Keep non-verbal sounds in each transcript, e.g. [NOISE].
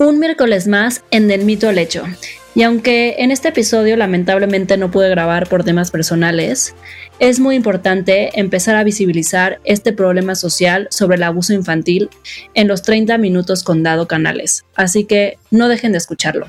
Un miércoles más en Del Mito al Hecho. Y aunque en este episodio lamentablemente no pude grabar por temas personales, es muy importante empezar a visibilizar este problema social sobre el abuso infantil en los 30 minutos con Dado Canales. Así que no dejen de escucharlo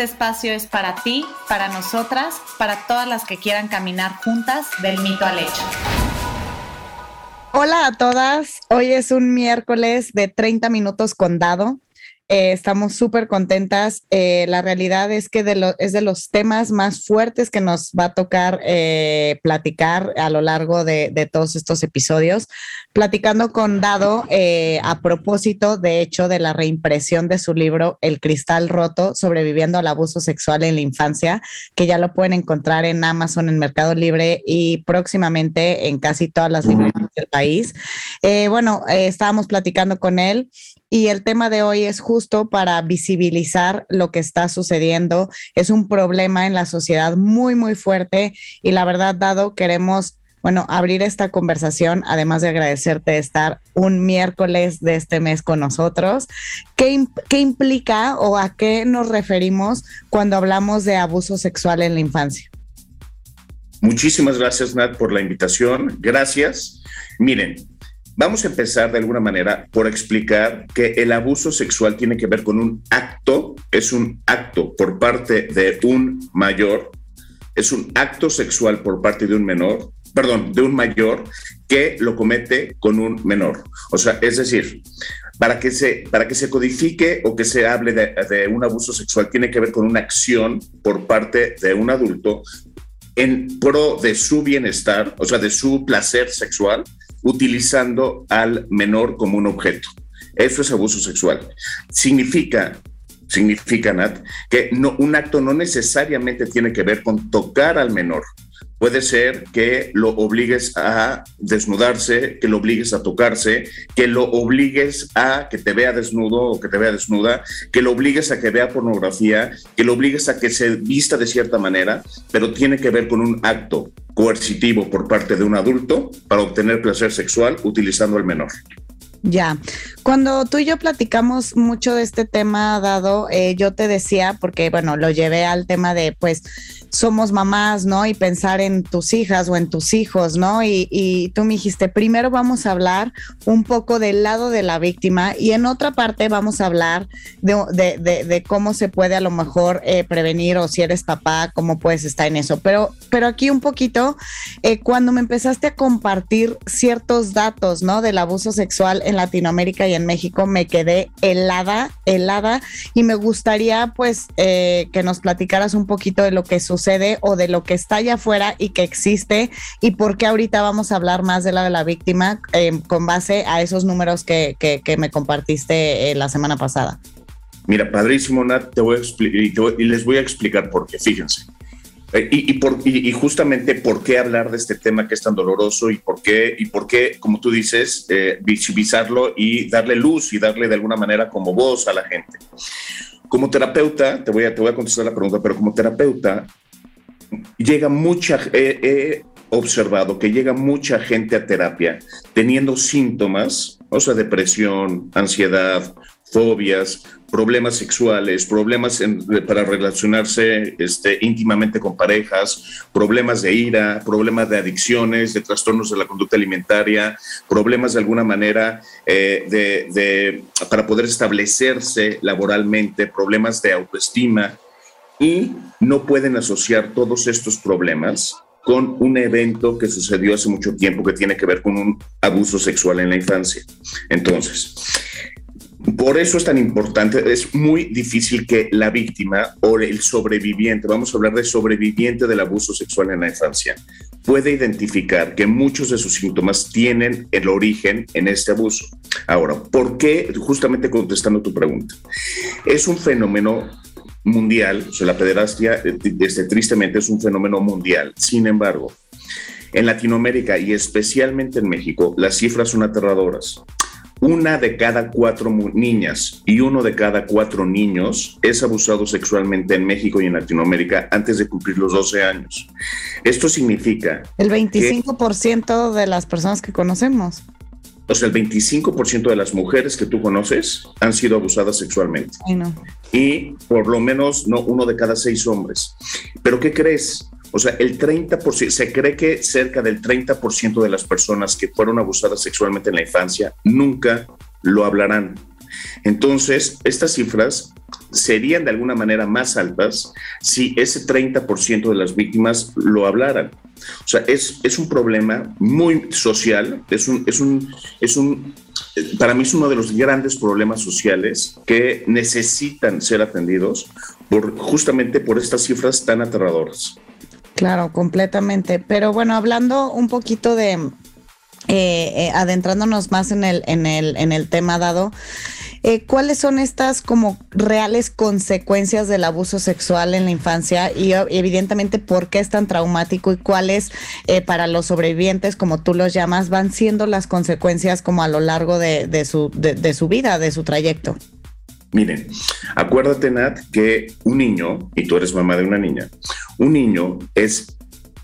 espacio es para ti, para nosotras, para todas las que quieran caminar juntas del mito al hecho. Hola a todas, hoy es un miércoles de 30 minutos con dado. Eh, estamos súper contentas. Eh, la realidad es que es de los temas más fuertes que nos va a tocar eh, platicar a lo largo de, todos estos episodios. Platicando con Dado a propósito, de hecho, de la reimpresión de su libro El Cristal Roto, sobreviviendo al abuso sexual en la infancia, que ya lo pueden encontrar en Amazon, en Mercado Libre y próximamente en casi todas las librerías del país. bueno, estábamos platicando con él y el tema de hoy es justo para visibilizar lo que está sucediendo. Es un problema en la sociedad muy, muy fuerte y la verdad, dado, queremos, bueno, abrir esta conversación, además de agradecerte estar un miércoles de este mes con nosotros. ¿Qué, ¿Qué implica o a qué nos referimos cuando hablamos de abuso sexual en la infancia? Muchísimas gracias, Nat, por la invitación. Gracias. Miren, Vamos a empezar de alguna manera por explicar que el abuso sexual tiene que ver con un acto, es un acto por parte de un mayor, es un acto sexual por parte de un menor, perdón, de un mayor que lo comete con un menor. O sea, es decir, para que se, para que se codifique o que se hable de, de un abuso sexual tiene que ver con una acción por parte de un adulto en pro de su bienestar, o sea, de su placer sexual, utilizando al menor como un objeto. Eso es abuso sexual. Significa, significa, Nat, que un acto no necesariamente tiene que ver con tocar al menor. Puede ser que lo obligues a desnudarse, que lo obligues a tocarse, que lo obligues a que te vea desnudo o que te vea desnuda, que lo obligues a que vea pornografía, que lo obligues a que se vista de cierta manera, pero tiene que ver con un acto coercitivo por parte de un adulto para obtener placer sexual utilizando al menor. Ya, cuando tú y yo platicamos mucho de este tema, dado, eh, yo te decía, porque bueno, lo llevé al tema de pues somos mamás, ¿no? Y pensar en tus hijas o en tus hijos, ¿no? Y, tú me dijiste, primero vamos a hablar un poco del lado de la víctima y en otra parte vamos a hablar de, cómo se puede a lo mejor eh, prevenir o si eres papá, cómo puedes estar en eso. Pero, pero aquí un poquito, eh, cuando me empezaste a compartir ciertos datos, ¿no? Del abuso sexual en Latinoamérica y en México, me quedé helada, helada y me gustaría pues eh, que nos platicaras un poquito de lo que sucede o de lo que está allá afuera y que existe y por qué ahorita vamos a hablar más de la de la víctima em, con base a esos números que, que, me compartiste eh, la semana pasada. Mira, padrísimo, Nat, te voy a y les voy a explicar por qué, fíjense. Eh, y, y, por, y, justamente por qué hablar de este tema que es tan doloroso y por qué, y por qué como tú dices, eh, visibilizarlo y darle luz y darle de alguna manera como voz a la gente. Como terapeuta, te voy a, te voy a contestar la pregunta, pero como terapeuta, llega mucha, he observado que llega mucha gente a terapia teniendo síntomas, o sea, depresión, ansiedad, fobias, problemas sexuales, problemas para relacionarse este, íntimamente con parejas, problemas de ira, problemas de adicciones, de trastornos de la conducta alimentaria, problemas de alguna manera eh, de, para poder establecerse laboralmente, problemas de autoestima, y no pueden asociar todos estos problemas con un evento que sucedió hace mucho tiempo que tiene que ver con un abuso sexual en la infancia. Entonces, por eso es tan importante, es muy difícil que la víctima o el sobreviviente, vamos a hablar de sobreviviente del abuso sexual en la infancia, puede identificar que muchos de sus síntomas tienen el origen en este abuso. Ahora, ¿por qué? Justamente contestando tu pregunta. Es un fenómeno mundial, o sea, la pederastia, este, tristemente, es un fenómeno mundial. Sin embargo, en Latinoamérica y especialmente en México, las cifras son aterradoras. Una de cada cuatro niñas y uno de cada cuatro niños es abusado sexualmente en México y en Latinoamérica antes de cumplir los 12 años. Esto significa... El 25% de las personas que conocemos. O sea, el 25% de las mujeres que tú conoces han sido abusadas sexualmente. Y por lo menos no uno de cada seis hombres. Pero ¿qué crees? O sea, el 30%, se cree que cerca del 30% de las personas que fueron abusadas sexualmente en la infancia nunca lo hablarán. Entonces, estas cifras serían de alguna manera más altas si ese 30% de las víctimas lo hablaran. O sea, es, es un problema muy social, es un, es un, es un, para mí es uno de los grandes problemas sociales que necesitan ser atendidos por, justamente por estas cifras tan aterradoras. Claro, completamente. Pero bueno, hablando un poquito de, eh, eh, adentrándonos más en el, en el, en el tema dado, eh, ¿cuáles son estas como reales consecuencias del abuso sexual en la infancia y evidentemente por qué es tan traumático y cuáles para los sobrevivientes, como tú los llamas, van siendo las consecuencias como a lo largo de, su, de su vida, de su trayecto? Miren, acuérdate, Nat, que un niño, y tú eres mamá de una niña, un niño es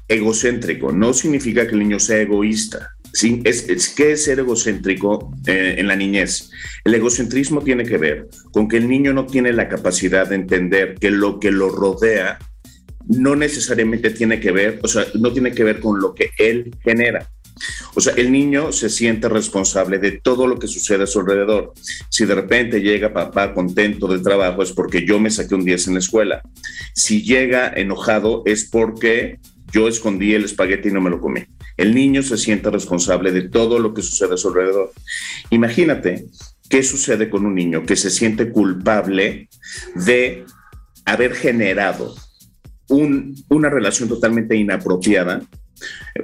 egocéntrico. No significa que el niño sea egoísta. Sí, es, ¿Qué es ser egocéntrico eh, en la niñez? El egocentrismo tiene que ver con que el niño no tiene la capacidad de entender que lo que lo rodea no necesariamente tiene que ver, o sea, no tiene que ver con lo que él genera. O sea, el niño se siente responsable de todo lo que sucede a su alrededor. Si de repente llega papá contento del trabajo es porque yo me saqué un 10 en la escuela. Si llega enojado es porque yo escondí el espagueti y no me lo comí. El niño se siente responsable de todo lo que sucede a su alrededor. Imagínate qué sucede con un niño que se siente culpable de haber generado una relación totalmente inapropiada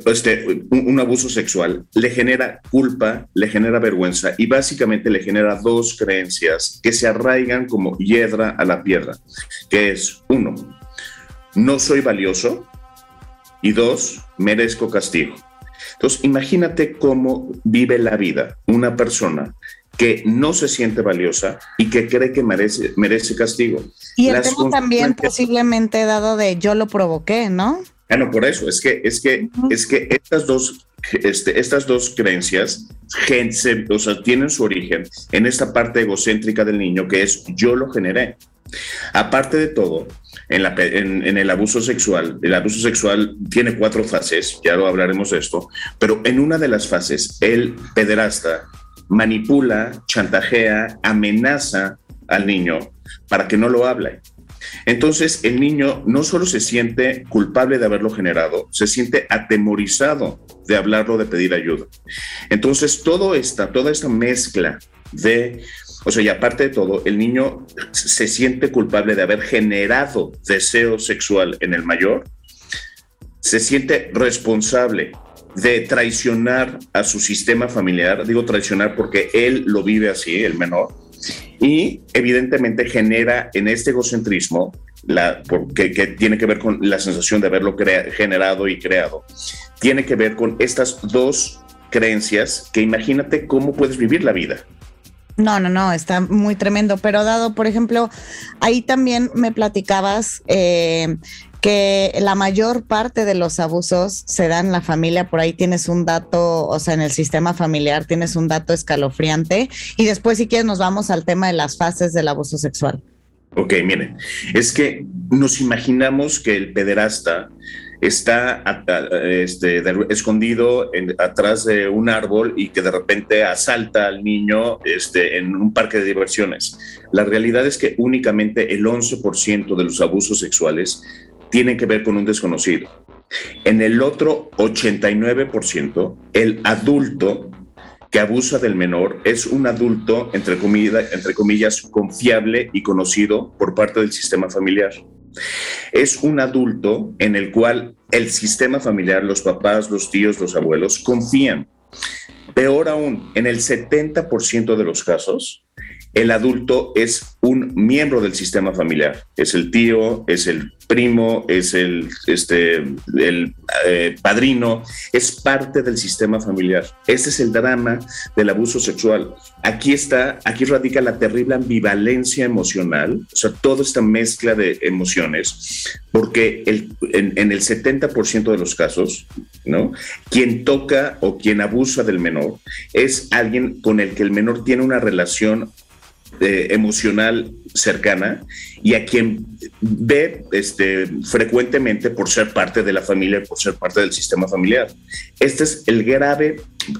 este, un, abuso sexual le genera culpa, le genera vergüenza y básicamente le genera dos creencias que se arraigan como hiedra a la piedra, que es uno, no soy valioso y dos, merezco castigo. Entonces, imagínate cómo vive la vida una persona que no se siente valiosa y que cree que merece, merece castigo. Y el tema también posiblemente dado de yo lo provoqué, ¿no? Bueno, por eso, es que, es que, es que estas dos, este, estas dos creencias o sea, tienen su origen en esta parte egocéntrica del niño que es yo lo generé. Aparte de todo, en, la, en, el abuso sexual, el abuso sexual tiene cuatro fases, ya lo hablaremos de esto, pero en una de las fases, el pederasta manipula, chantajea, amenaza al niño para que no lo hable. Entonces el niño no solo se siente culpable de haberlo generado, se siente atemorizado de hablarlo, de pedir ayuda. Entonces todo esta, toda esta mezcla de, o sea, y aparte de todo, el niño se siente culpable de haber generado deseo sexual en el mayor, se siente responsable de traicionar a su sistema familiar, digo traicionar porque él lo vive así, el menor, y evidentemente genera en este egocentrismo, la, porque, que tiene que ver con la sensación de haberlo generado y creado, tiene que ver con estas dos creencias que imagínate cómo puedes vivir la vida. No, no, no, está muy tremendo. Pero dado, por ejemplo, ahí también me platicabas eh, que la mayor parte de los abusos se dan en la familia, por ahí tienes un dato, o sea, en el sistema familiar tienes un dato escalofriante y después si quieres nos vamos al tema de las fases del abuso sexual. Ok, miren, es que nos imaginamos que el pederasta está este, escondido atrás de un árbol y que de repente asalta al niño este, en un parque de diversiones. La realidad es que únicamente el 11% de los abusos sexuales tienen que ver con un desconocido. En el otro 89%, el adulto que abusa del menor es un adulto, entre, entre comillas, confiable y conocido por parte del sistema familiar. Es un adulto en el cual el sistema familiar, los papás, los tíos, los abuelos, confían. Peor aún, en el 70% de los casos, el adulto es un miembro del sistema familiar. Es el tío, es el primo, es el, este, el eh, padrino, es parte del sistema familiar. Este es el drama del abuso sexual. Aquí está, aquí radica la terrible ambivalencia emocional, o sea, toda esta mezcla de emociones, porque el, en, en, el 70% de los casos, ¿no? Quien toca o quien abusa del menor es alguien con el que el menor tiene una relación eh, emocional cercana y a quien ve este, frecuentemente por ser parte de la familia, por ser parte del sistema familiar. Este es el grave,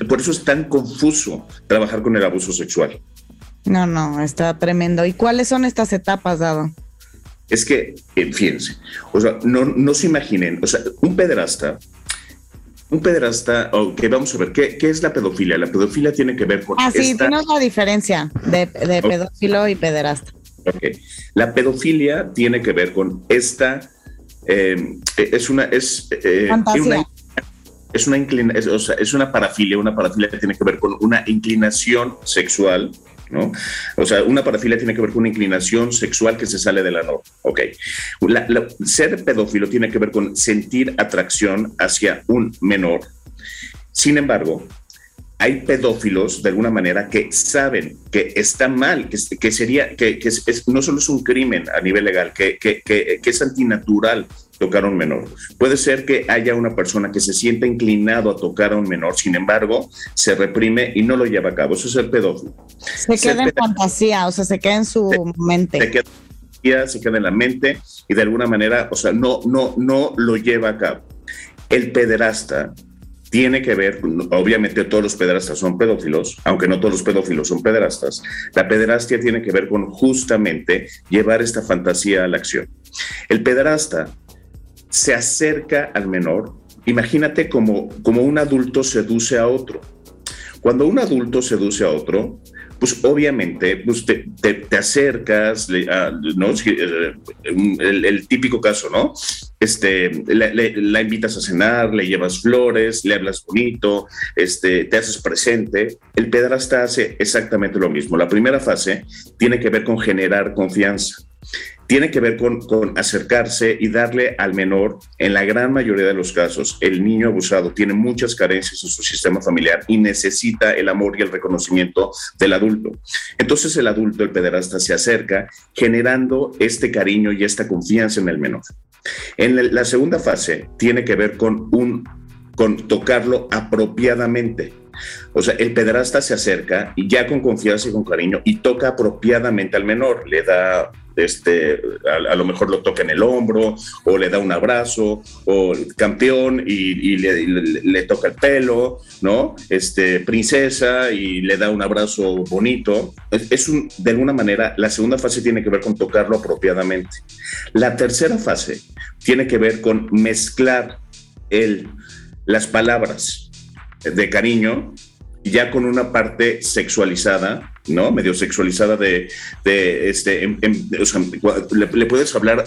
por eso es tan confuso trabajar con el abuso sexual. No, no, está tremendo. ¿Y cuáles son estas etapas, Dado? Es que, eh, fíjense, o sea, no, no se imaginen, o sea, un pederasta un pederasta, ok, vamos a ver, ¿qué, ¿qué, es la pedofilia? La pedofilia tiene que ver con... Ah, sí, esta... la diferencia de, de pedófilo y pederasta. Ok, la pedofilia tiene que ver con esta, eh, es una... Es, eh, una, es una, inclina, es, o sea, es una parafilia, una parafilia que tiene que ver con una inclinación sexual ¿no? O sea, una parafilia tiene que ver con una inclinación sexual que se sale de la norma. Ok. Ser pedófilo tiene que ver con sentir atracción hacia un menor. Sin embargo, hay pedófilos de alguna manera que saben que está mal, que, sería, que, es, no solo es un crimen a nivel legal, que es antinatural tocar a un menor. Puede ser que haya una persona que se sienta inclinado a tocar a un menor, sin embargo, se reprime y no lo lleva a cabo. Eso es el pedófilo. Se ser queda en fantasía, o sea, se queda en su se, mente. Se queda, se queda en la mente y de alguna manera, o sea, no, no, no lo lleva a cabo. El pederasta tiene que ver, obviamente todos los pederastas son pedófilos, aunque no todos los pedófilos son pederastas, la pederastia tiene que ver con justamente llevar esta fantasía a la acción. El pederasta se acerca al menor, imagínate como, como un adulto seduce a otro. Cuando un adulto seduce a otro, pues obviamente pues te, te, te, acercas, ¿no? El, el, típico caso, ¿no? Este, la, la, invitas a cenar, le llevas flores, le hablas bonito, este, te haces presente. El pedrasta hace exactamente lo mismo. La primera fase tiene que ver con generar confianza tiene que ver con, acercarse y darle al menor, en la gran mayoría de los casos, el niño abusado tiene muchas carencias en su sistema familiar y necesita el amor y el reconocimiento del adulto. Entonces el adulto, el pederasta, se acerca generando este cariño y esta confianza en el menor. En la segunda fase tiene que ver con, un, con tocarlo apropiadamente. O sea, el pederasta se acerca y ya con confianza y con cariño y toca apropiadamente al menor, le da este, a, lo mejor lo toca en el hombro o le da un abrazo o campeón y, le, le, toca el pelo, ¿no? Este, princesa y le da un abrazo bonito. Es un, de alguna manera, la segunda fase tiene que ver con tocarlo apropiadamente. La tercera fase tiene que ver con mezclar el, las palabras de cariño ya con una parte sexualizada, ¿no? Medio sexualizada de, este, o sea, le, puedes hablar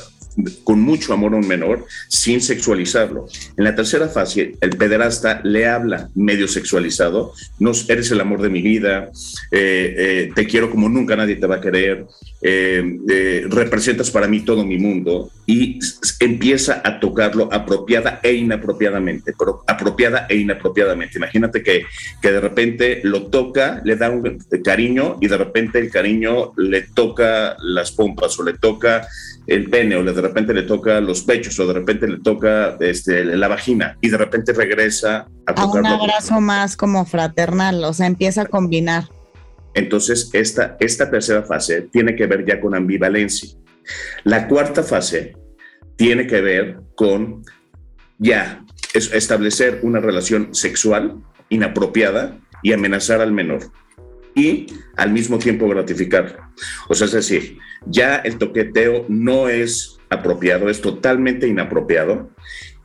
con mucho amor a un menor sin sexualizarlo. En la tercera fase, el pederasta le habla medio sexualizado, no, eres el amor de mi vida, eh, eh, te quiero como nunca nadie te va a querer, eh, representas para mí todo mi mundo y empieza a tocarlo apropiada e inapropiadamente, apropiada e inapropiadamente. Imagínate que, que de repente lo toca, le da un cariño y de repente el cariño le toca las pompas o le toca el pene o de repente le toca los pechos o de repente le toca este, la vagina y de repente regresa a, a un abrazo más como fraternal, o sea, empieza a combinar. Entonces, esta, esta tercera fase tiene que ver ya con ambivalencia. La cuarta fase tiene que ver con ya establecer una relación sexual inapropiada y amenazar al menor y al mismo tiempo gratificarlo. O sea, es decir, ya el toqueteo no es apropiado, es totalmente inapropiado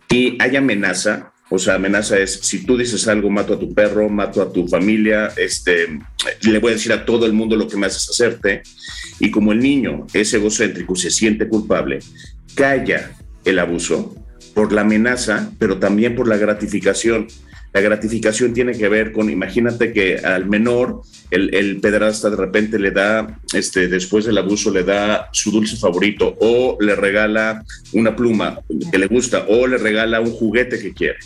y hay amenaza. O sea, amenaza es si tú dices algo, mato a tu perro, mato a tu familia, este, le voy a decir a todo el mundo lo que me haces hacerte. Y como el niño es egocéntrico se siente culpable, calla el abuso, por la amenaza, pero también por la gratificación. La gratificación tiene que ver con, imagínate que al menor, el, el de repente le da, este, después del abuso, le da su dulce favorito o le regala una pluma que le gusta o le regala un juguete que quiere.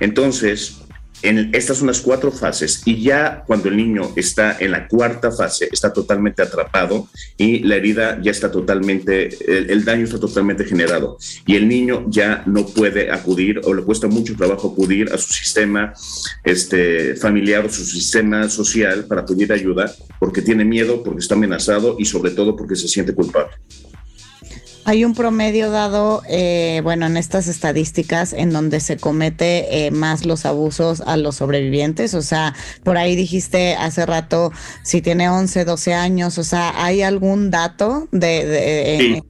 Entonces, estas son las cuatro fases y ya cuando el niño está en la cuarta fase, está totalmente atrapado y la herida ya está totalmente, el, daño está totalmente generado y el niño ya no puede acudir o le cuesta mucho trabajo acudir a su sistema este, familiar o su sistema social para pedir ayuda porque tiene miedo, porque está amenazado y sobre todo porque se siente culpable. Hay un promedio dado, eh, bueno, en estas estadísticas en donde se comete eh, más los abusos a los sobrevivientes. O sea, por ahí dijiste hace rato si tiene 11, 12 años. O sea, ¿hay algún dato de...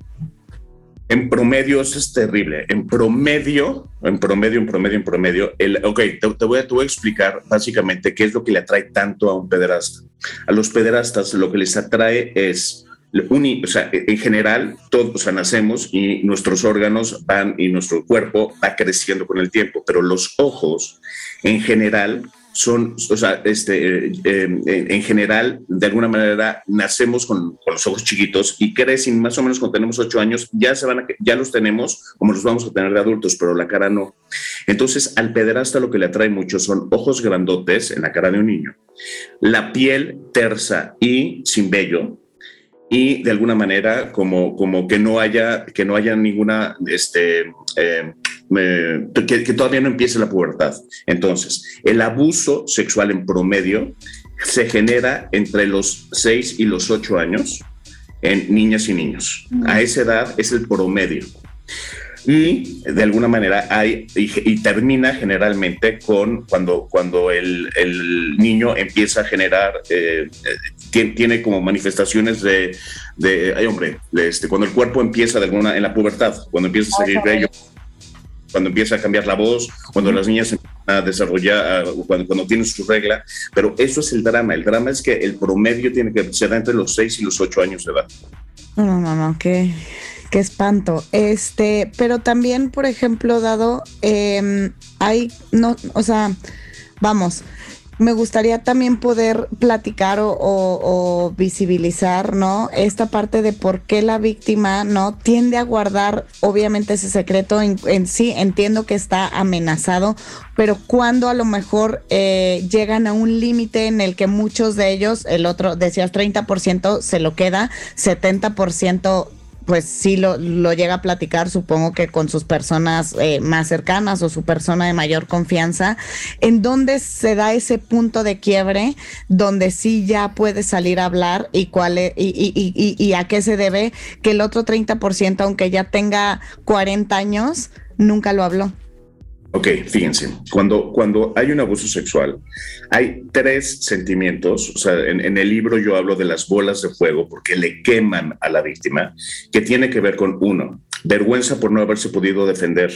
En promedio eso es terrible. En promedio, en promedio, en promedio, en promedio. El, ok, te, voy a, te voy a explicar básicamente qué es lo que le atrae tanto a un pederasta. A los pederastas lo que les atrae es sea, en general, todos nacemos y nuestros órganos van y nuestro cuerpo va creciendo con el tiempo, pero los ojos, en general, son, o sea, este, eh, en general, de alguna manera, nacemos con, con, los ojos chiquitos y crecen más o menos cuando tenemos ocho años, ya, se van a, ya los tenemos como los vamos a tener de adultos, pero la cara no. Entonces, al pederasta lo que le atrae mucho son ojos grandotes en la cara de un niño, la piel tersa y sin vello, y de alguna manera como, como que no haya que no haya ninguna este eh, que, todavía no empiece la pubertad. Entonces, el abuso sexual en promedio se genera entre los 6 y los 8 años en niñas y niños. A esa edad es el promedio y de alguna manera hay y, termina generalmente con cuando, cuando el, el niño empieza a generar, eh, eh, tiene, como manifestaciones de, de ay hombre, este, cuando el cuerpo empieza de alguna, en la pubertad, cuando empieza a salir bello, cuando empieza a cambiar la voz, cuando las niñas a desarrollar, cuando, cuando tienen su regla, pero eso es el drama, el drama es que el promedio tiene que ser entre los 6 y los 8 años de edad. No, no, no, que Qué espanto. Este, pero también, por ejemplo, dado, eh, hay, no, o sea, vamos, me gustaría también poder platicar o, visibilizar, ¿no? Esta parte de por qué la víctima, ¿no? Tiende a guardar, obviamente, ese secreto en, sí. Entiendo que está amenazado, pero cuando a lo mejor eh, llegan a un límite en el que muchos de ellos, el otro, decías 30% se lo queda, 70% pues sí lo, llega a platicar, supongo que con sus personas eh, más cercanas o su persona de mayor confianza, en donde se da ese punto de quiebre donde sí ya puede salir a hablar y cuál es, y, y, y, y a qué se debe que el otro 30%, aunque ya tenga 40 años, nunca lo habló. Ok, fíjense, cuando, cuando hay un abuso sexual, hay tres sentimientos, o sea, en, el libro yo hablo de las bolas de fuego porque le queman a la víctima, que tiene que ver con uno, vergüenza por no haberse podido defender.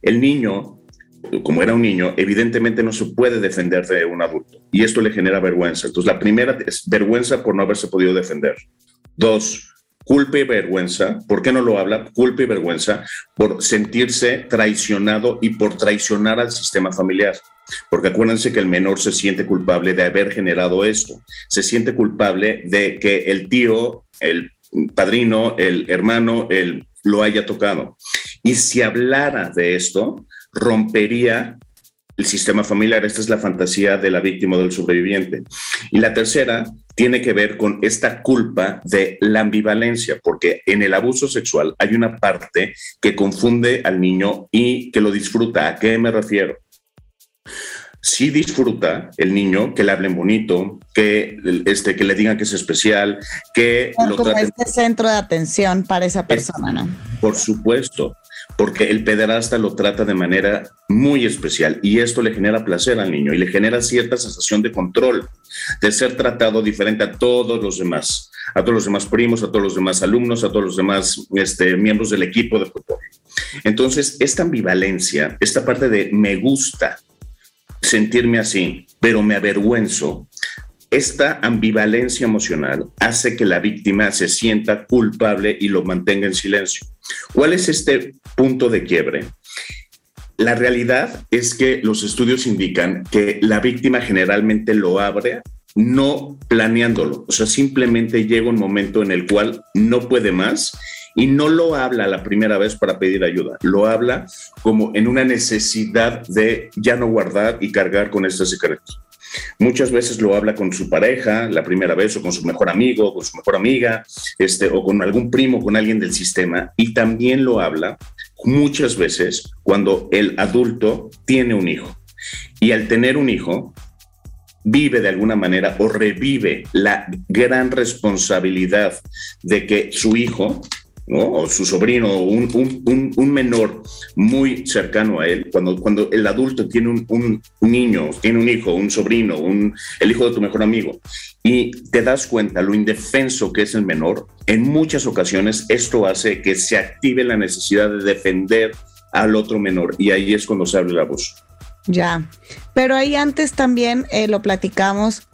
El niño, como era un niño, evidentemente no se puede defender de un adulto y esto le genera vergüenza. Entonces, la primera es vergüenza por no haberse podido defender. Dos, culpa y vergüenza. ¿Por qué no lo habla? Culpa y vergüenza por sentirse traicionado y por traicionar al sistema familiar. Porque acuérdense que el menor se siente culpable de haber generado esto. Se siente culpable de que el tío, el padrino, el hermano, él lo haya tocado. Y si hablara de esto, rompería el sistema familiar. Esta es la fantasía de la víctima del sobreviviente. Y la tercera tiene que ver con esta culpa de la ambivalencia, porque en el abuso sexual hay una parte que confunde al niño y que lo disfruta. ¿A qué me refiero? Si disfruta el niño que le hablen bonito, que, este, que le digan que es especial, que lo como este centro de atención para esa persona, ¿no? Por supuesto, porque el pederasta lo trata de manera muy especial y esto le genera placer al niño y le genera cierta sensación de control, de ser tratado diferente a todos los demás, a todos los demás primos, a todos los demás alumnos, a todos los demás este, miembros del equipo de fútbol. Entonces, esta ambivalencia, esta parte de me gusta sentirme así, pero me avergüenzo, esta ambivalencia emocional hace que la víctima se sienta culpable y lo mantenga en silencio. ¿Cuál es este punto de quiebre? la realidad es que los estudios indican que la víctima generalmente lo abre no planeándolo, o sea, simplemente llega un momento en el cual no puede más y no lo habla la primera vez para pedir ayuda, lo habla como en una necesidad de ya no guardar y cargar con este secreto. Muchas veces lo habla con su pareja la primera vez o con su mejor amigo, con su mejor amiga, este, o con algún primo, con alguien del sistema. Y también lo habla muchas veces cuando el adulto tiene un hijo. Y al tener un hijo, vive de alguna manera o revive la gran responsabilidad de que su hijo o su sobrino, un, menor muy cercano a él, cuando, el adulto tiene un, niño, tiene un hijo, un sobrino, el hijo de tu mejor amigo, y te das cuenta lo indefenso que es el menor, en muchas ocasiones esto hace que se active la necesidad de defender al otro menor, y ahí es cuando se abre el abuso. Ya, pero ahí antes también eh, lo platicamos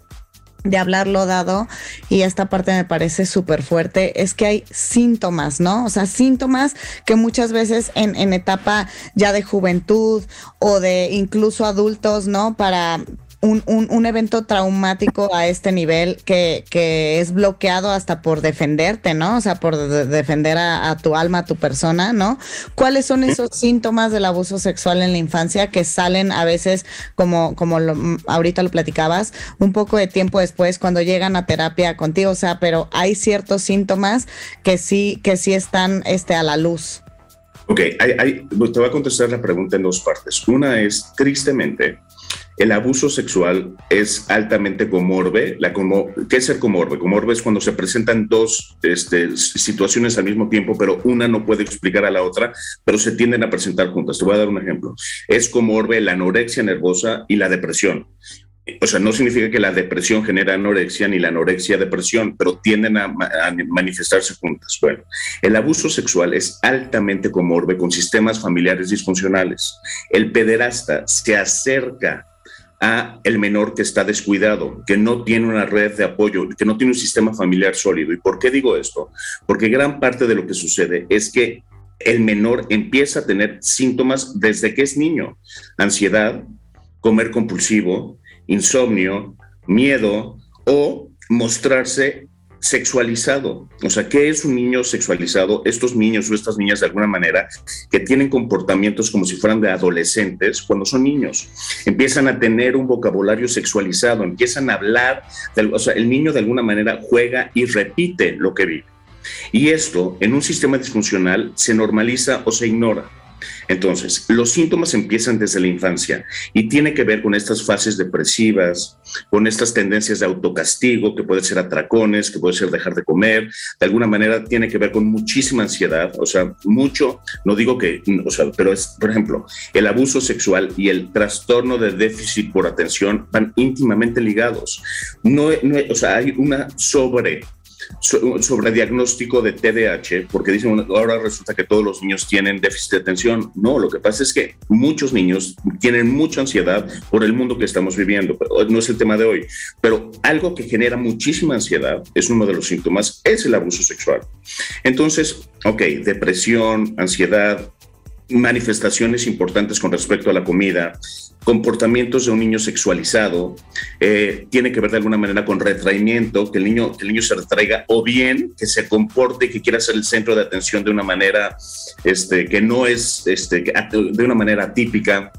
de hablarlo dado y esta parte me parece súper fuerte es que hay síntomas, ¿no? O sea, síntomas que muchas veces en, en etapa ya de juventud o de incluso adultos, ¿no? Para un, un, un, evento traumático a este nivel que, que, es bloqueado hasta por defenderte, ¿no? O sea, por defender a, a, tu alma, a tu persona, ¿no? ¿Cuáles son esos síntomas del abuso sexual en la infancia que salen a veces, como, como lo, ahorita lo platicabas, un poco de tiempo después cuando llegan a terapia contigo? O sea, pero hay ciertos síntomas que sí, que sí están este, a la luz. Ok, hay, hay, te voy a contestar la pregunta en dos partes. Una es, tristemente, el abuso sexual es altamente comorbe. ¿Qué es ser comorbe? Comorbe es cuando se presentan dos este, situaciones al mismo tiempo, pero una no puede explicar a la otra, pero se tienden a presentar juntas. Te voy a dar un ejemplo. Es comorbe la anorexia nervosa y la depresión. O sea, no significa que la depresión genera anorexia ni la anorexia depresión, pero tienden a, a, manifestarse juntas. Bueno, el abuso sexual es altamente comorbe con sistemas familiares disfuncionales. El pederasta se acerca a el menor que está descuidado, que no tiene una red de apoyo, que no tiene un sistema familiar sólido. ¿Y por qué digo esto? Porque gran parte de lo que sucede es que el menor empieza a tener síntomas desde que es niño, ansiedad, comer compulsivo, insomnio, miedo o mostrarse sexualizado. O sea, ¿qué es un niño sexualizado? Estos niños o estas niñas de alguna manera que tienen comportamientos como si fueran de adolescentes cuando son niños. Empiezan a tener un vocabulario sexualizado, empiezan a hablar, o sea, el niño de alguna manera juega y repite lo que vive. Y esto en un sistema disfuncional se normaliza o se ignora. Entonces, los síntomas empiezan desde la infancia y tiene que ver con estas fases depresivas, con estas tendencias de autocastigo, que puede ser atracones, que puede ser dejar de comer, de alguna manera tiene que ver con muchísima ansiedad, o sea, mucho, no digo que, o sea, pero es, por ejemplo, el abuso sexual y el trastorno de déficit por atención van íntimamente ligados. No, o sea, hay una sobre sobre diagnóstico de TDAH, porque dicen ahora resulta que todos los niños tienen déficit de atención. No, lo que pasa es que muchos niños tienen mucha ansiedad por el mundo que estamos viviendo, pero no es el tema de hoy. Pero algo que genera muchísima ansiedad, es uno de los síntomas, es el abuso sexual. Entonces, ok, depresión, ansiedad, manifestaciones importantes con respecto a la comida, comportamientos de un niño sexualizado, eh, tiene que ver de alguna manera con retraimiento, que el, niño, que el niño se retraiga, o bien que se comporte y que quiera ser el centro de atención de una manera este, que no es este, de una manera típica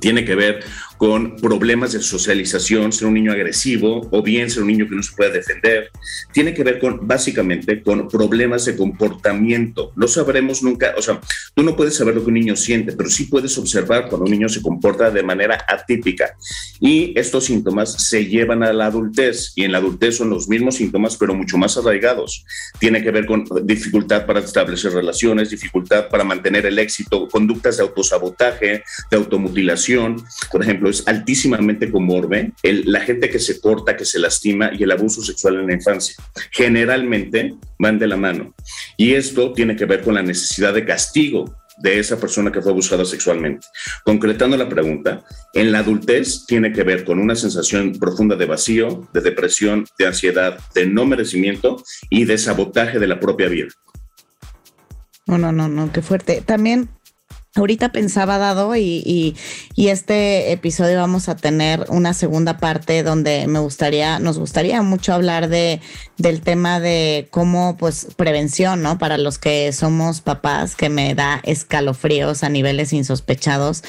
tiene que ver con problemas de socialización, ser un niño agresivo o bien ser un niño que no se puede defender. Tiene que ver con, básicamente, con problemas de comportamiento. No sabremos nunca, o sea, tú no puedes saber lo que un niño siente, pero sí puedes observar cuando un niño se comporta de manera atípica. Y estos síntomas se llevan a la adultez y en la adultez son los mismos síntomas, pero mucho más arraigados. Tiene que ver con dificultad para establecer relaciones, dificultad para mantener el éxito, conductas de autosabotaje, de automutilación, por ejemplo, es altísimamente comorbe la gente que se corta, que se lastima y el abuso sexual en la infancia. Generalmente van de la mano. Y esto tiene que ver con la necesidad de castigo de esa persona que fue abusada sexualmente. Concretando la pregunta, en la adultez tiene que ver con una sensación profunda de vacío, de depresión, de ansiedad, de no merecimiento y de sabotaje de la propia vida. No, no, no, no, qué fuerte. También Ahorita pensaba dado y, este episodio vamos a tener una segunda parte donde me gustaría, nos gustaría mucho hablar de del tema de cómo pues prevención, ¿no? Para los que somos papás, que me da escalofríos a niveles insospechados.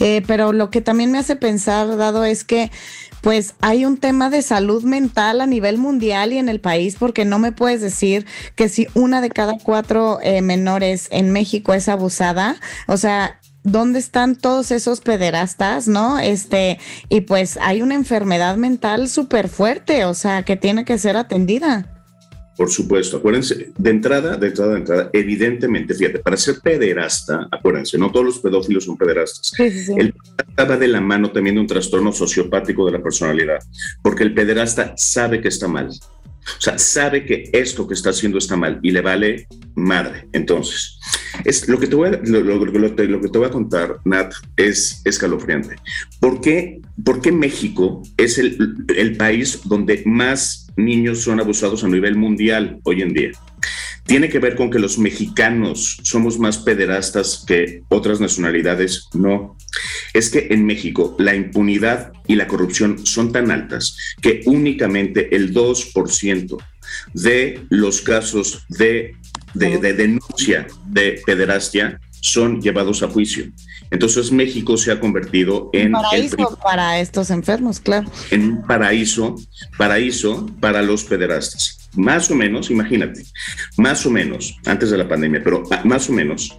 Eh, pero lo que también me hace pensar, dado, es que pues hay un tema de salud mental a nivel mundial y en el país, porque no me puedes decir que si una de cada cuatro eh, menores en México es abusada, o sea, ¿dónde están todos esos pederastas, no? Este, y pues hay una enfermedad mental súper fuerte, o sea, que tiene que ser atendida. Por supuesto, acuérdense, de entrada, de entrada, de entrada, evidentemente, fíjate, para ser pederasta, acuérdense, no todos los pedófilos son pederastas. El pederasta va de la mano teniendo un trastorno sociopático de la personalidad, porque el pederasta sabe que está mal. O sea, sabe que esto que está haciendo está mal y le vale madre. Entonces, es, lo, que te voy a, lo, que te voy a contar, Nat, es escalofriante. ¿Por qué, por qué México es el, el país donde más niños son abusados a nivel mundial hoy en día? tiene que ver con que los mexicanos somos más pederastas que otras nacionalidades. No, es que en México la impunidad y la corrupción son tan altas que únicamente el 2% de los casos de, denuncia de pederastia son llevados a juicio. Entonces México se ha convertido en... paraíso para estos enfermos, claro. En un paraíso, paraíso para los pederastas más o menos, imagínate, más o menos, antes de la pandemia, pero más o menos,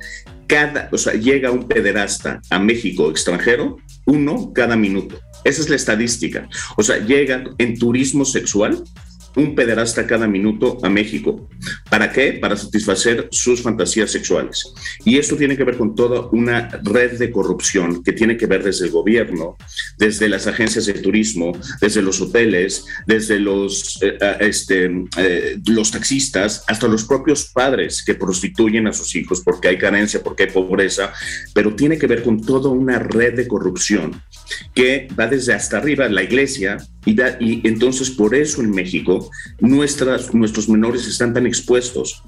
cada, o sea, llega un pederasta a México extranjero, uno cada minuto. Esa es la estadística. O sea, llega en turismo sexual un pederasta cada minuto a México. ¿Para qué? Para satisfacer sus fantasías sexuales. Y esto tiene que ver con toda una red de corrupción que tiene que ver desde el gobierno, desde las agencias de turismo, desde los hoteles, desde los, eh, eh, este, eh, los taxistas, hasta los propios padres que prostituyen a sus hijos porque hay carencia, porque hay pobreza, pero tiene que ver con toda una red de corrupción que va desde hasta arriba, la iglesia, y entonces por eso en México nuestras, nuestros menores están tan expuestos.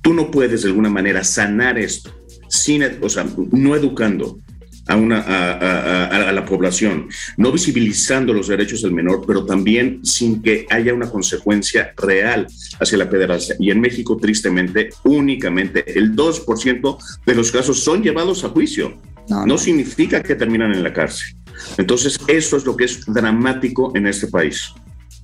Tú no puedes de alguna manera sanar esto, sin, o sea, no educando, a, una, a, la población, no visibilizando los derechos del menor, pero también sin que haya una consecuencia real hacia la pederastia. Y en México, tristemente, únicamente el 2% de los casos son llevados a juicio. no significa que terminan en la cárcel. Entonces, eso es lo que es dramático en este país.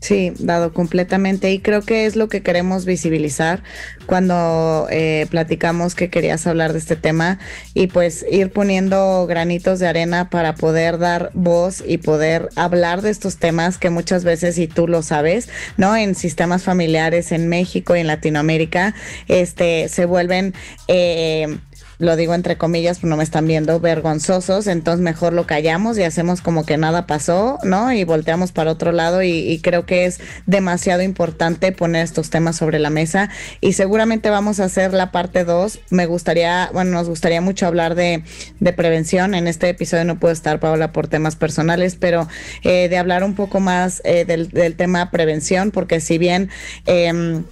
Sí, dado completamente. Y creo que es lo que queremos visibilizar cuando eh, platicamos que querías hablar de este tema y pues ir poniendo granitos de arena para poder dar voz y poder hablar de estos temas que muchas veces, y tú lo sabes, ¿no? En sistemas familiares en México y en Latinoamérica, este, se vuelven... Eh, lo digo entre comillas, pues no me están viendo, vergonzosos, entonces mejor lo callamos y hacemos como que nada pasó, ¿no? Y volteamos para otro lado y, creo que es demasiado importante poner estos temas sobre la mesa y seguramente vamos a hacer la parte 2. Me gustaría, bueno, nos gustaría mucho hablar de, prevención. En este episodio no puedo estar, Paola, por temas personales, pero eh, de hablar un poco más eh, del, del, tema prevención, porque si bien... Eh,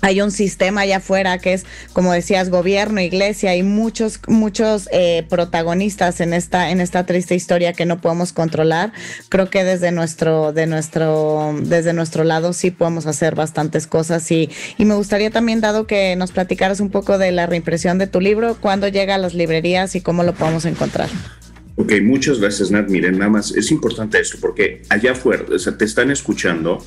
hay un sistema allá afuera que es, como decías, gobierno, iglesia y muchos, muchos eh, protagonistas en esta, en esta triste historia que no podemos controlar. Creo que desde nuestro, de nuestro, desde nuestro lado sí podemos hacer bastantes cosas y, y me gustaría también, dado que nos platicaras un poco de la reimpresión de tu libro, cuándo llega a las librerías y cómo lo podemos encontrar. Ok, muchas gracias, Nat. Miren, nada más es importante esto porque allá afuera, o sea, te están escuchando,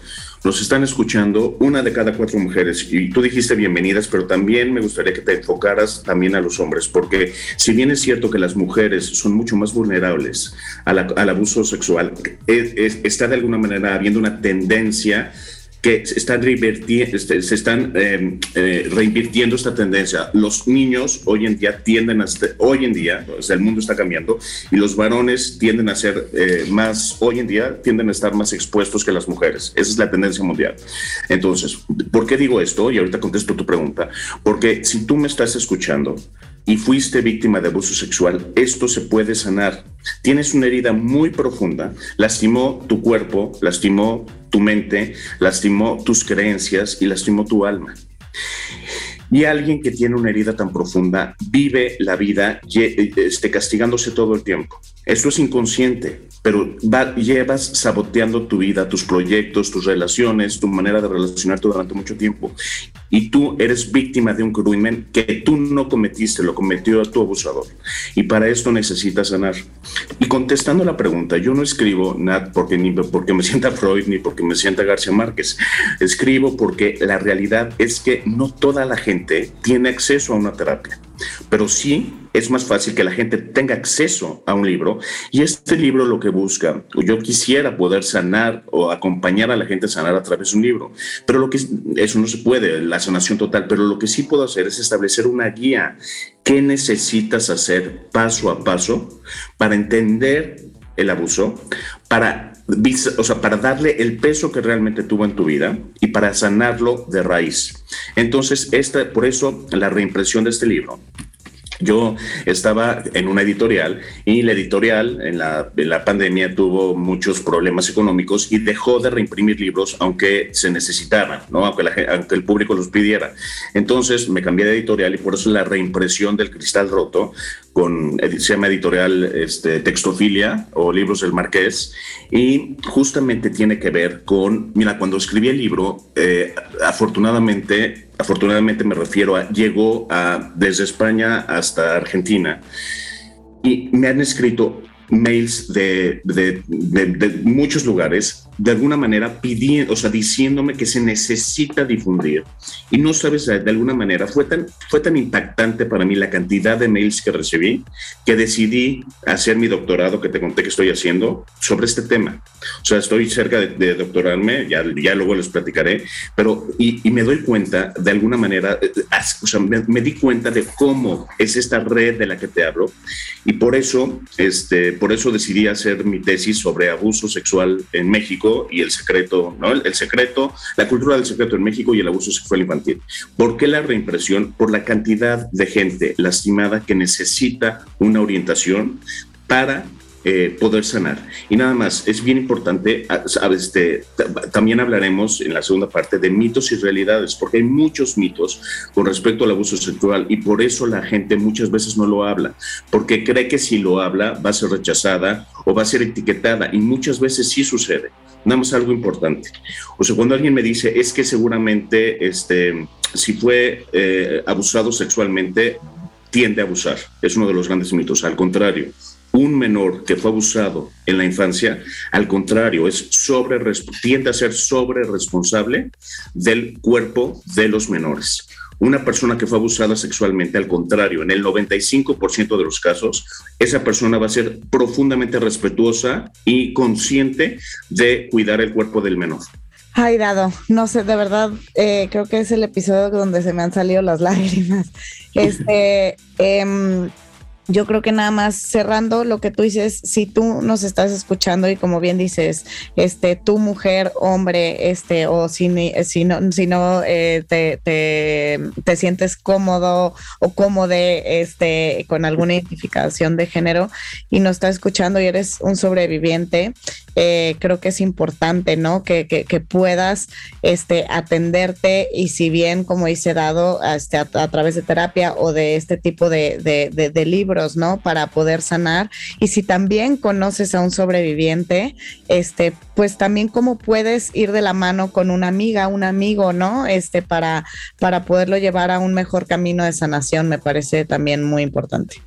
nos están escuchando una de cada cuatro mujeres y tú dijiste bienvenidas, pero también me gustaría que te enfocaras también a los hombres, porque si bien es cierto que las mujeres son mucho más vulnerables al abuso sexual, está de alguna manera habiendo una tendencia que se están, este, se em, eh, reinvirtiendo esta tendencia. Los niños hoy en día tienden a, hoy en día, el mundo está cambiando, y los varones tienden a ser eh, más, hoy en día tienden a estar más expuestos que las mujeres. Esa es la tendencia mundial. Entonces, ¿por qué digo esto? Y ahorita contesto tu pregunta. Porque si tú me estás escuchando, y fuiste víctima de abuso sexual, esto se puede sanar. Tienes una herida muy profunda, lastimó tu cuerpo, lastimó tu mente, lastimó tus creencias y lastimó tu alma. Y alguien que tiene una herida tan profunda vive la vida este, castigándose todo el tiempo. Esto es inconsciente, pero llevas saboteando tu vida, tus proyectos, tus relaciones, tu manera de relacionarte durante mucho tiempo. Y tú eres víctima de un crimen que tú no cometiste, lo cometió tu abusador. Y para esto necesitas sanar. Y contestando la pregunta, yo no escribo nada porque, ni porque me sienta Freud ni porque me sienta García Márquez. Escribo porque la realidad es que no toda la gente tiene acceso a una terapia pero sí es más fácil que la gente tenga acceso a un libro y este libro lo que busca, yo quisiera poder sanar o acompañar a la gente a sanar a través de un libro, pero lo que eso no se puede, la sanación total, pero lo que sí puedo hacer es establecer una guía. ¿Qué necesitas hacer paso a paso para entender el abuso, para, o sea, para darle el peso que realmente tuvo en tu vida y para sanarlo de raíz. Entonces, esta, por eso la reimpresión de este libro yo estaba en una editorial y la editorial en la, la, pandemia tuvo muchos problemas económicos y dejó de reimprimir libros aunque se necesitaban, ¿no? aunque, la, el público los pidiera. Entonces me cambié de editorial y por eso la reimpresión del Cristal Roto con, se llama editorial este, Textofilia o Libros del Marqués y justamente tiene que ver con, mira, cuando escribí el libro, eh, afortunadamente afortunadamente me refiero a, llegó a, desde España hasta Argentina. Y me han escrito mails de, de, de, muchos lugares, de alguna manera pidiendo, o sea, diciéndome que se necesita difundir. Y no sabes, de alguna manera, fue tan, fue tan impactante para mí la cantidad de mails que recibí que decidí hacer mi doctorado que te conté que estoy haciendo sobre este tema. O sea, estoy cerca de, doctorarme, ya, ya luego les platicaré, pero y, me doy cuenta, de alguna manera, eh, o sea, me, me di cuenta de cómo es esta red de la que te hablo y por eso, este, por eso decidí hacer mi tesis sobre abuso sexual en México y el secreto, ¿no? El, secreto, la cultura del secreto en México y el abuso sexual infantil. ¿Por qué la reimpresión? Por la cantidad de gente lastimada que necesita una orientación para eh, poder sanar. Y nada más, es bien importante, este, también hablaremos en la segunda parte de mitos y realidades, porque hay muchos mitos con respecto al abuso sexual y por eso la gente muchas veces no lo habla, porque cree que si lo habla va a ser rechazada o va a ser etiquetada y muchas veces sí sucede. Nada más algo importante. O sea, cuando alguien me dice, es que seguramente este, si fue eh, abusado sexualmente, tiende a abusar. Es uno de los grandes mitos. Al contrario, un menor que fue abusado en la infancia, al contrario, es sobre, tiende a ser sobre responsable del cuerpo de los menores. Una persona que fue abusada sexualmente, al contrario, en el 95% de los casos, esa persona va a ser profundamente respetuosa y consciente de cuidar el cuerpo del menor. Ay, Dado, no sé, de verdad, eh, creo que es el episodio donde se me han salido las [LAUGHS] lágrimas. Este, eh, yo creo que nada más cerrando lo que tú dices, si tú nos estás escuchando y como bien dices, este, tu mujer, hombre, este, o si, si no, si no eh, te, te, sientes cómodo o cómode este, con alguna identificación de género y nos estás escuchando y eres un sobreviviente, eh, creo que es importante, ¿no? Que, que, puedas este, atenderte y si bien, como dice Dado, este, a, través de terapia o de este tipo de, de, de, libros, ¿no? Para poder sanar. Y si también conoces a un sobreviviente, este, pues también cómo puedes ir de la mano con una amiga, un amigo, ¿no? Este, para, para poderlo llevar a un mejor camino de sanación, me parece también muy importante.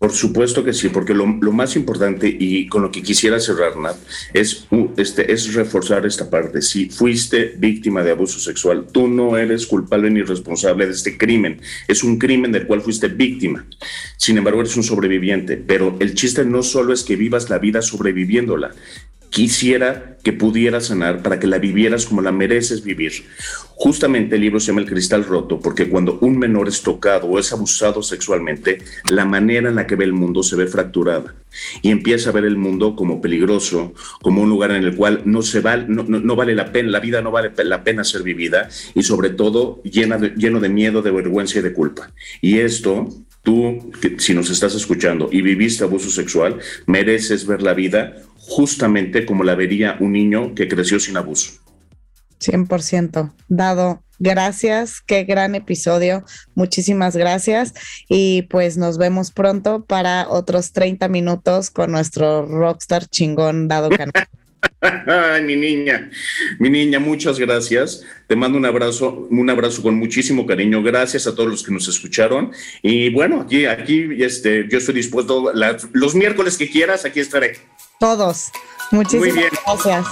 Por supuesto que sí, porque lo, más importante y con lo que quisiera cerrar, Nat, es, este, es reforzar esta parte. Si fuiste víctima de abuso sexual, tú no eres culpable ni responsable de este crimen. Es un crimen del cual fuiste víctima. Sin embargo, eres un sobreviviente. Pero el chiste no solo es que vivas la vida sobreviviéndola, quisiera que pudieras sanar para que la vivieras como la mereces vivir. Justamente el libro se llama El Cristal Roto porque cuando un menor es tocado o es abusado sexualmente, la manera en la que ve el mundo se ve fracturada y empieza a ver el mundo como peligroso, como un lugar en el cual no, se va, no, vale la pena, la vida no vale la pena ser vivida y sobre todo llena lleno de miedo, de vergüenza y de culpa. Y esto Tú, si nos estás escuchando y viviste abuso sexual, mereces ver la vida justamente como la vería un niño que creció sin abuso. 100%. Dado, gracias, qué gran episodio. Muchísimas gracias. Y pues nos vemos pronto para otros 30 minutos con nuestro rockstar chingón Dado Canal. [LAUGHS] Ay, mi niña, mi niña, muchas gracias. Te mando un abrazo, un abrazo con muchísimo cariño. Gracias a todos los que nos escucharon. Y bueno, aquí, aquí, este, yo estoy dispuesto los miércoles que quieras, aquí estaré. Todos. Muchísimas gracias.